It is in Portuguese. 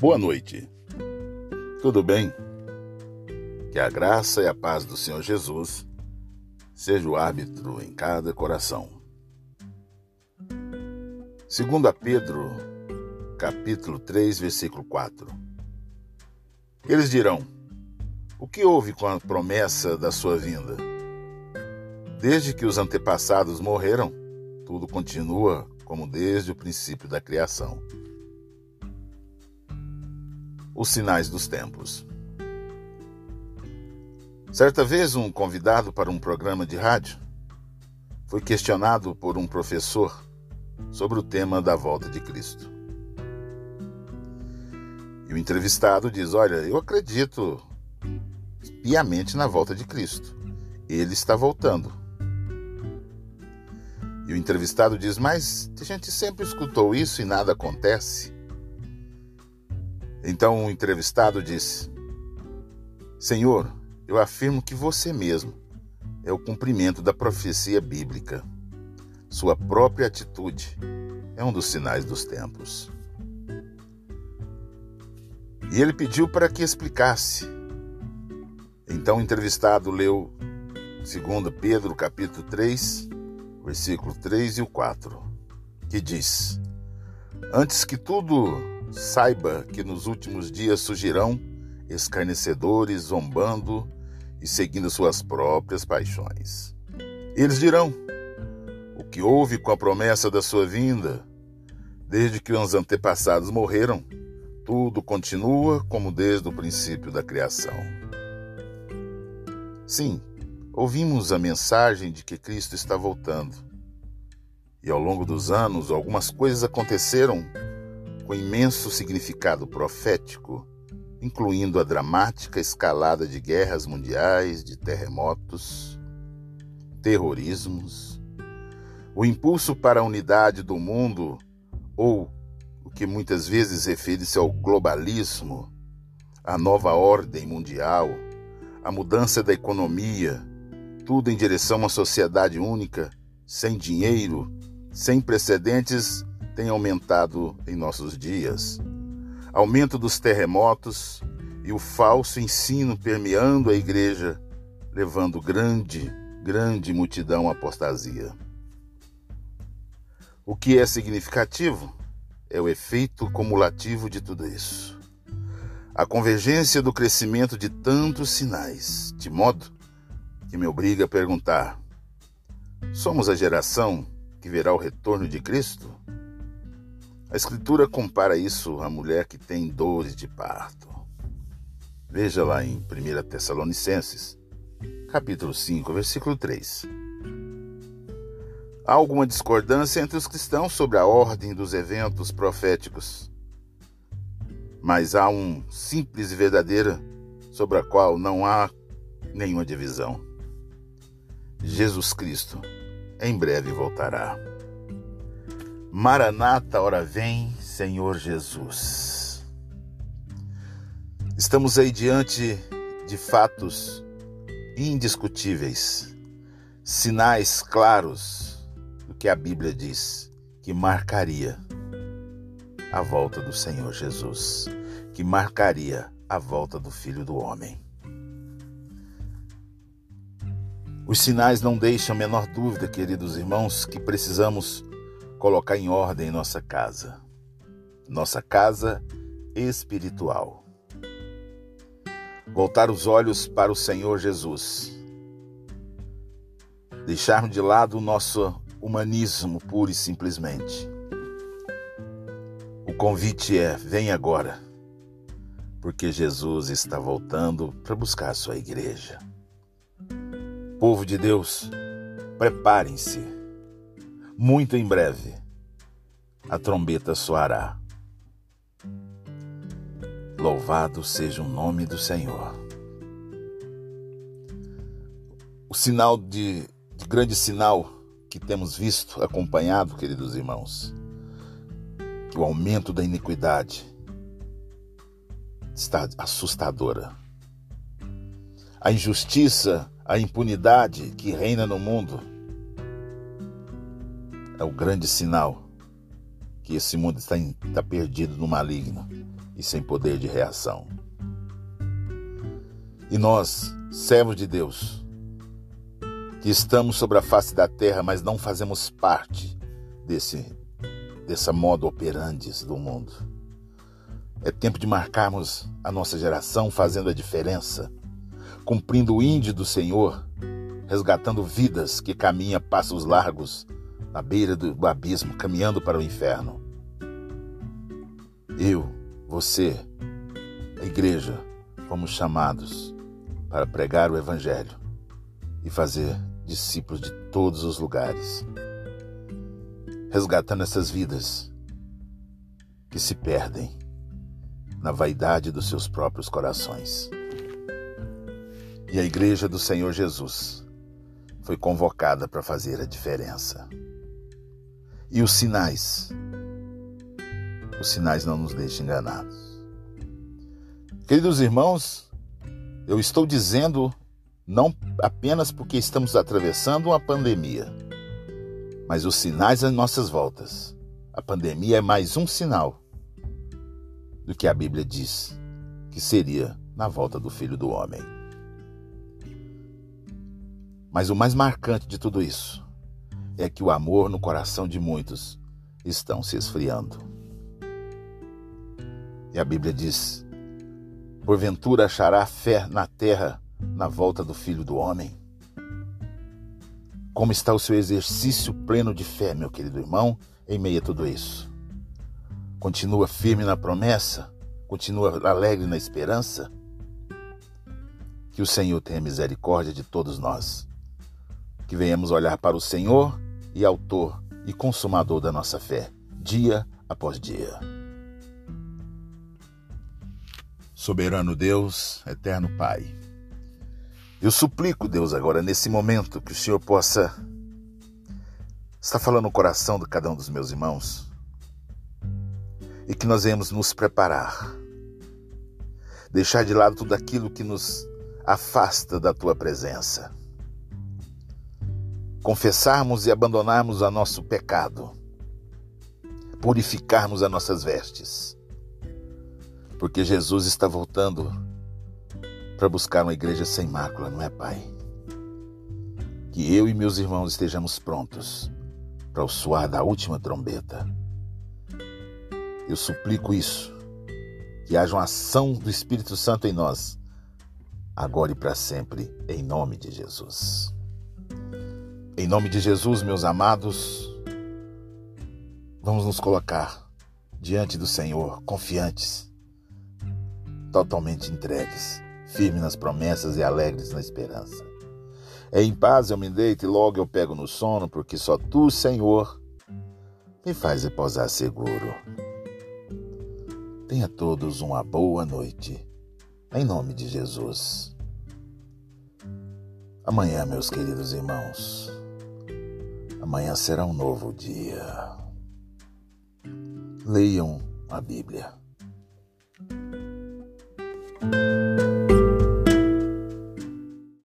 Boa noite. Tudo bem? Que a graça e a paz do Senhor Jesus seja o árbitro em cada coração. Segundo a Pedro, capítulo 3, versículo 4. Eles dirão: O que houve com a promessa da sua vinda? Desde que os antepassados morreram, tudo continua como desde o princípio da criação os sinais dos tempos. Certa vez, um convidado para um programa de rádio foi questionado por um professor sobre o tema da volta de Cristo. E o entrevistado diz: Olha, eu acredito piamente na volta de Cristo. Ele está voltando. E o entrevistado diz: Mas a gente sempre escutou isso e nada acontece. Então o entrevistado disse: Senhor, eu afirmo que você mesmo é o cumprimento da profecia bíblica. Sua própria atitude é um dos sinais dos tempos. E ele pediu para que explicasse. Então o entrevistado leu 2 Pedro capítulo 3, versículo 3 e o 4, que diz: Antes que tudo Saiba que nos últimos dias surgirão escarnecedores zombando e seguindo suas próprias paixões. Eles dirão: O que houve com a promessa da sua vinda? Desde que os antepassados morreram, tudo continua como desde o princípio da criação. Sim, ouvimos a mensagem de que Cristo está voltando. E ao longo dos anos, algumas coisas aconteceram com imenso significado profético, incluindo a dramática escalada de guerras mundiais, de terremotos, terrorismos, o impulso para a unidade do mundo, ou o que muitas vezes refere-se ao globalismo, a nova ordem mundial, a mudança da economia, tudo em direção a uma sociedade única, sem dinheiro, sem precedentes tem aumentado em nossos dias. Aumento dos terremotos e o falso ensino permeando a igreja, levando grande, grande multidão à apostasia. O que é significativo é o efeito cumulativo de tudo isso. A convergência do crescimento de tantos sinais, de modo que me obriga a perguntar: somos a geração que verá o retorno de Cristo? A Escritura compara isso à mulher que tem dores de parto. Veja lá em 1 Tessalonicenses, capítulo 5, versículo 3. Há alguma discordância entre os cristãos sobre a ordem dos eventos proféticos, mas há um simples e verdadeira sobre a qual não há nenhuma divisão. Jesus Cristo em breve voltará. Maranata, ora vem, Senhor Jesus. Estamos aí diante de fatos indiscutíveis, sinais claros do que a Bíblia diz que marcaria a volta do Senhor Jesus, que marcaria a volta do Filho do Homem. Os sinais não deixam a menor dúvida, queridos irmãos, que precisamos colocar em ordem nossa casa, nossa casa espiritual. Voltar os olhos para o Senhor Jesus. Deixarmos de lado o nosso humanismo puro e simplesmente. O convite é: vem agora, porque Jesus está voltando para buscar a sua igreja. Povo de Deus, preparem-se muito em breve, a trombeta soará. Louvado seja o nome do Senhor. O sinal de, de grande sinal que temos visto, acompanhado, queridos irmãos, o aumento da iniquidade está assustadora. A injustiça, a impunidade que reina no mundo é o grande sinal que esse mundo está, está perdido no maligno e sem poder de reação. E nós, servos de Deus, que estamos sobre a face da terra, mas não fazemos parte desse dessa modo operandes do mundo. É tempo de marcarmos a nossa geração fazendo a diferença, cumprindo o índio do Senhor, resgatando vidas que caminham passos largos na beira do abismo, caminhando para o inferno. Eu, você, a igreja, fomos chamados para pregar o Evangelho e fazer discípulos de todos os lugares, resgatando essas vidas que se perdem na vaidade dos seus próprios corações. E a Igreja do Senhor Jesus foi convocada para fazer a diferença. E os sinais, os sinais não nos deixam enganados. Queridos irmãos, eu estou dizendo não apenas porque estamos atravessando uma pandemia, mas os sinais às nossas voltas. A pandemia é mais um sinal do que a Bíblia diz que seria na volta do Filho do Homem. Mas o mais marcante de tudo isso é que o amor no coração de muitos estão se esfriando. E a Bíblia diz Porventura achará fé na terra na volta do Filho do Homem? Como está o seu exercício pleno de fé, meu querido irmão, em meio a tudo isso? Continua firme na promessa? Continua alegre na esperança? Que o Senhor tenha misericórdia de todos nós. Que venhamos olhar para o Senhor e Autor e Consumador da nossa fé, dia após dia. Soberano Deus, eterno Pai. Eu suplico, Deus, agora nesse momento, que o Senhor possa estar falando no coração de cada um dos meus irmãos e que nós venhamos nos preparar, deixar de lado tudo aquilo que nos afasta da tua presença, confessarmos e abandonarmos o nosso pecado, purificarmos as nossas vestes porque Jesus está voltando para buscar uma igreja sem mácula, não é, Pai? Que eu e meus irmãos estejamos prontos para o soar da última trombeta. Eu suplico isso, que haja uma ação do Espírito Santo em nós, agora e para sempre, em nome de Jesus. Em nome de Jesus, meus amados, vamos nos colocar diante do Senhor, confiantes totalmente entregues, firmes nas promessas e alegres na esperança. É em paz eu me deito e logo eu pego no sono, porque só tu, Senhor, me faz repousar seguro. Tenha todos uma boa noite, em nome de Jesus. Amanhã, meus queridos irmãos, amanhã será um novo dia. Leiam a Bíblia.